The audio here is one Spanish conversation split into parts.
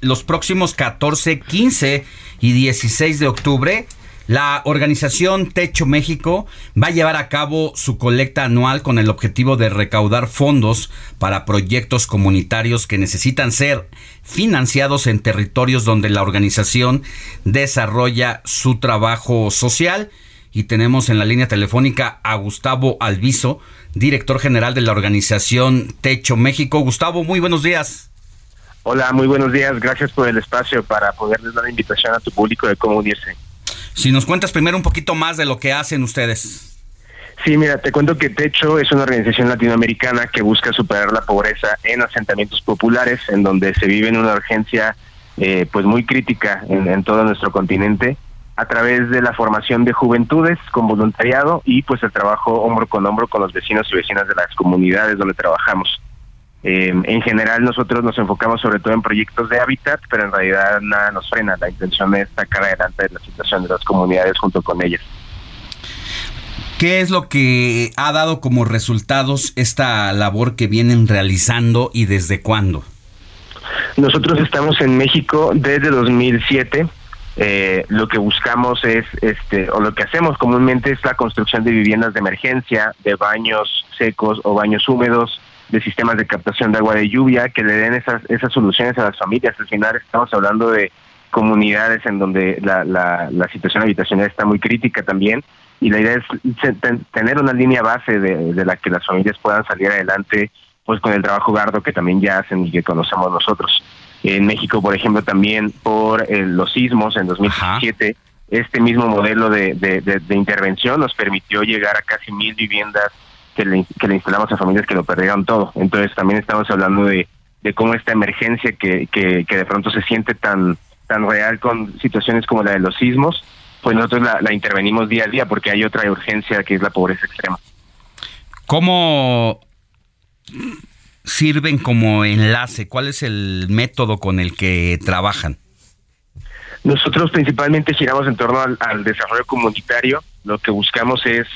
Los próximos 14, 15 y 16 de octubre La organización Techo México va a llevar a cabo su colecta anual con el objetivo de recaudar fondos para proyectos comunitarios que necesitan ser financiados en territorios donde la organización desarrolla su trabajo social. Y tenemos en la línea telefónica a Gustavo Alviso, director general de la organización Techo México. Gustavo, muy buenos días. Hola, muy buenos días. Gracias por el espacio para poderles dar la invitación a tu público de cómo unirse. Si nos cuentas primero un poquito más de lo que hacen ustedes. Sí, mira, te cuento que Techo es una organización latinoamericana que busca superar la pobreza en asentamientos populares, en donde se vive en una urgencia eh, pues muy crítica en, todo nuestro continente, a través de la formación de juventudes con voluntariado y pues el trabajo hombro con hombro con los vecinos y vecinas de las comunidades donde trabajamos. Eh, en general nosotros nos enfocamos sobre todo en proyectos de hábitat, pero en realidad nada nos frena. La intención es sacar adelante la situación de las comunidades junto con ellas. ¿Qué es lo que ha dado como resultados esta labor que vienen realizando y desde cuándo? Nosotros estamos en México desde 2007. Eh, lo que buscamos es, este, o lo que hacemos comúnmente es la construcción de viviendas de emergencia, de baños secos o baños húmedos, de sistemas de captación de agua de lluvia que le den esas, esas soluciones a las familias. Al final estamos hablando de comunidades en donde la, la, la situación habitacional está muy crítica también y la idea es tener una línea base de, de la que las familias puedan salir adelante pues con el trabajo gardo que también ya hacen y que conocemos nosotros. En México, por ejemplo, también por eh, los sismos en 2017, este mismo modelo de, de, de, intervención nos permitió llegar a casi mil viviendas que le, que le instalamos a familias que lo perdieron todo. Entonces también estamos hablando de, de cómo esta emergencia que, que, que, de pronto se siente tan, tan real con situaciones como la de los sismos, pues nosotros la, la intervenimos día a día porque hay otra urgencia que es la pobreza extrema. ¿Cómo sirven como enlace? ¿Cuál es el método con el que trabajan? Nosotros principalmente giramos en torno al, al desarrollo comunitario. Lo que buscamos es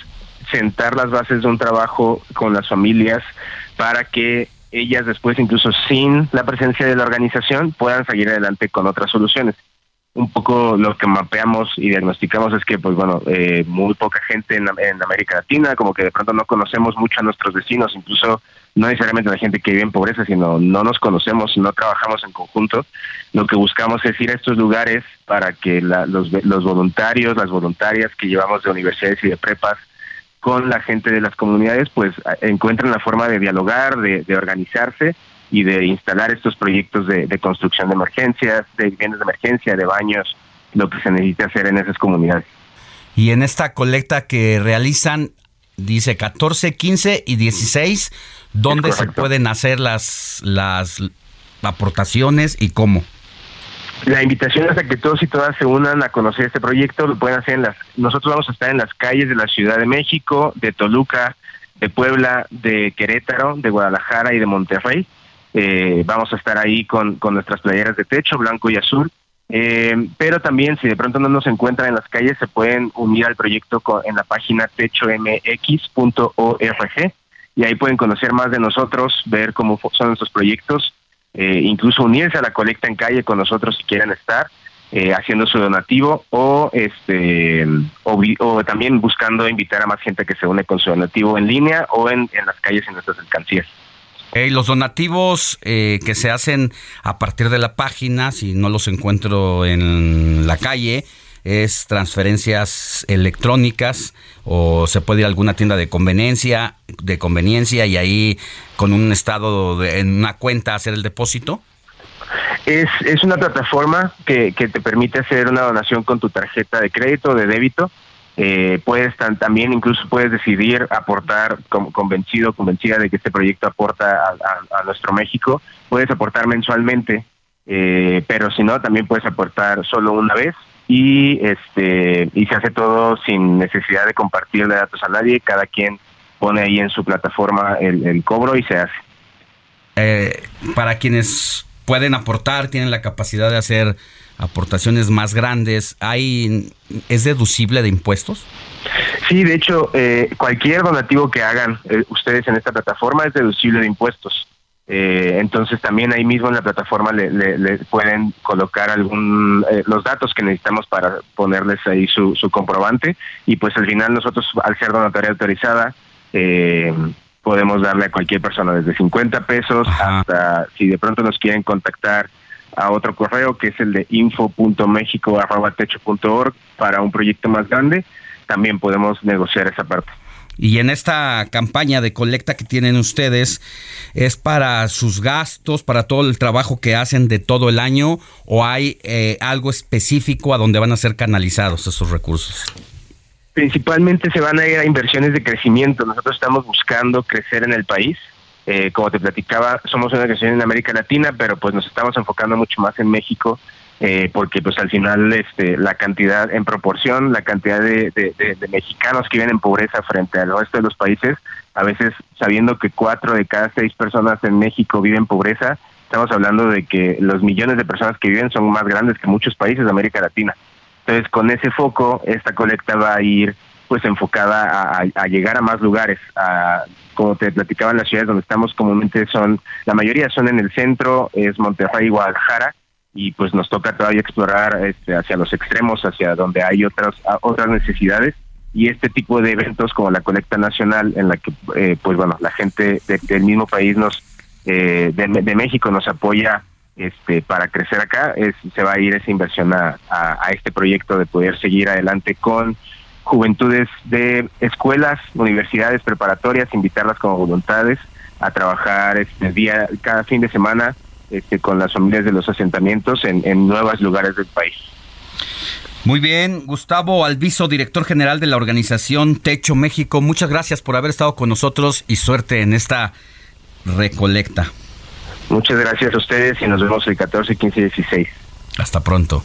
sentar las bases de un trabajo con las familias para que ellas después, incluso sin la presencia de la organización, puedan seguir adelante con otras soluciones. Un poco lo que mapeamos y diagnosticamos es que, pues bueno, eh, muy poca gente en, en, América Latina, como que de pronto no conocemos mucho a nuestros vecinos, incluso no necesariamente la gente que vive en pobreza, sino no nos conocemos, no trabajamos en conjunto. Lo que buscamos es ir a estos lugares para que la, los, los voluntarios, las voluntarias que llevamos de universidades y de prepas, con la gente de las comunidades, pues encuentran la forma de dialogar, de, de organizarse y de instalar estos proyectos de, de, construcción de emergencias, de viviendas de emergencia, de baños, lo que se necesita hacer en esas comunidades. Y en esta colecta que realizan, dice 14, 15 y 16, ¿dónde se pueden hacer las, las aportaciones y cómo? La invitación es a que todos y todas se unan a conocer este proyecto. Lo pueden hacer en las. Nosotros vamos a estar en las calles de la Ciudad de México, de Toluca, de Puebla, de Querétaro, de Guadalajara y de Monterrey. Eh, vamos a estar ahí con, nuestras playeras de techo, blanco y azul. Eh, pero también, si de pronto no nos encuentran en las calles, se pueden unir al proyecto en la página techomx.org y ahí pueden conocer más de nosotros, ver cómo son nuestros proyectos eh, incluso unirse a la colecta en calle con nosotros si quieren estar. Eh, haciendo su donativo o este o, también buscando invitar a más gente que se une con su donativo en línea o en, en las calles en nuestras alcancías. Hey, los donativos eh, que se hacen a partir de la página, si no los encuentro en la calle, es transferencias electrónicas o se puede ir a alguna tienda de conveniencia, de conveniencia y ahí con un estado de, en una cuenta hacer el depósito? Es, es una plataforma que, que te permite hacer una donación con tu tarjeta de crédito o de débito Eh, puedes también incluso puedes decidir aportar convencido, convencida de que este proyecto aporta a, nuestro México. Puedes aportar mensualmente, eh, pero si no, también puedes aportar solo una vez y este y se hace todo sin necesidad de compartirle datos a nadie. Cada quien pone ahí en su plataforma el, cobro y se hace. Eh, para quienes pueden aportar, tienen la capacidad de hacer aportaciones más grandes, ¿hay, ¿es deducible de impuestos? Sí, de hecho, eh, cualquier donativo que hagan eh, ustedes en esta plataforma es deducible de impuestos. Eh, entonces también ahí mismo en la plataforma le, pueden colocar algún los datos que necesitamos para ponerles ahí su, su comprobante y pues al final nosotros al ser donatoria autorizada podemos darle a cualquier persona desde 50 pesos hasta si de pronto nos quieren contactar a otro correo que es el de info.mexico.techo.org para un proyecto más grande, también podemos negociar esa parte. Y en esta campaña de colecta que tienen ustedes, ¿es para sus gastos, para todo el trabajo que hacen de todo el año o hay eh, algo específico a donde van a ser canalizados esos recursos? Principalmente se van a ir a inversiones de crecimiento. Nosotros estamos buscando crecer en el país eh, como te platicaba, somos una organización en América Latina, pero pues nos estamos enfocando mucho más en México, eh, porque pues al final este, la cantidad, en proporción, la cantidad de, mexicanos que viven en pobreza frente al resto de los países, a veces sabiendo que cuatro de cada seis personas en México viven en pobreza, estamos hablando de que los millones de personas que viven son más grandes que muchos países de América Latina. Entonces, con ese foco, esta colecta va a ir pues enfocada a, llegar a más lugares, a, como te platicaba las ciudades donde estamos comúnmente son, la mayoría son en el centro, es Monterrey y Guadalajara, y pues nos toca todavía explorar este, hacia los extremos, hacia donde hay otras, otras necesidades, y este tipo de eventos como la colecta nacional en la que eh, pues bueno la gente del mismo país nos eh, de, México nos apoya este para crecer acá es, se va a ir esa inversión a, a, este proyecto de poder seguir adelante con juventudes de escuelas, universidades preparatorias, invitarlas como voluntades a trabajar este día, cada fin de semana este, con las familias de los asentamientos en, en nuevos lugares del país. Muy bien, Gustavo Alviso, director general de la organización Techo México, muchas gracias por haber estado con nosotros y suerte en esta recolecta. Muchas gracias a ustedes y nos vemos el 14, 15 y 16. Hasta pronto.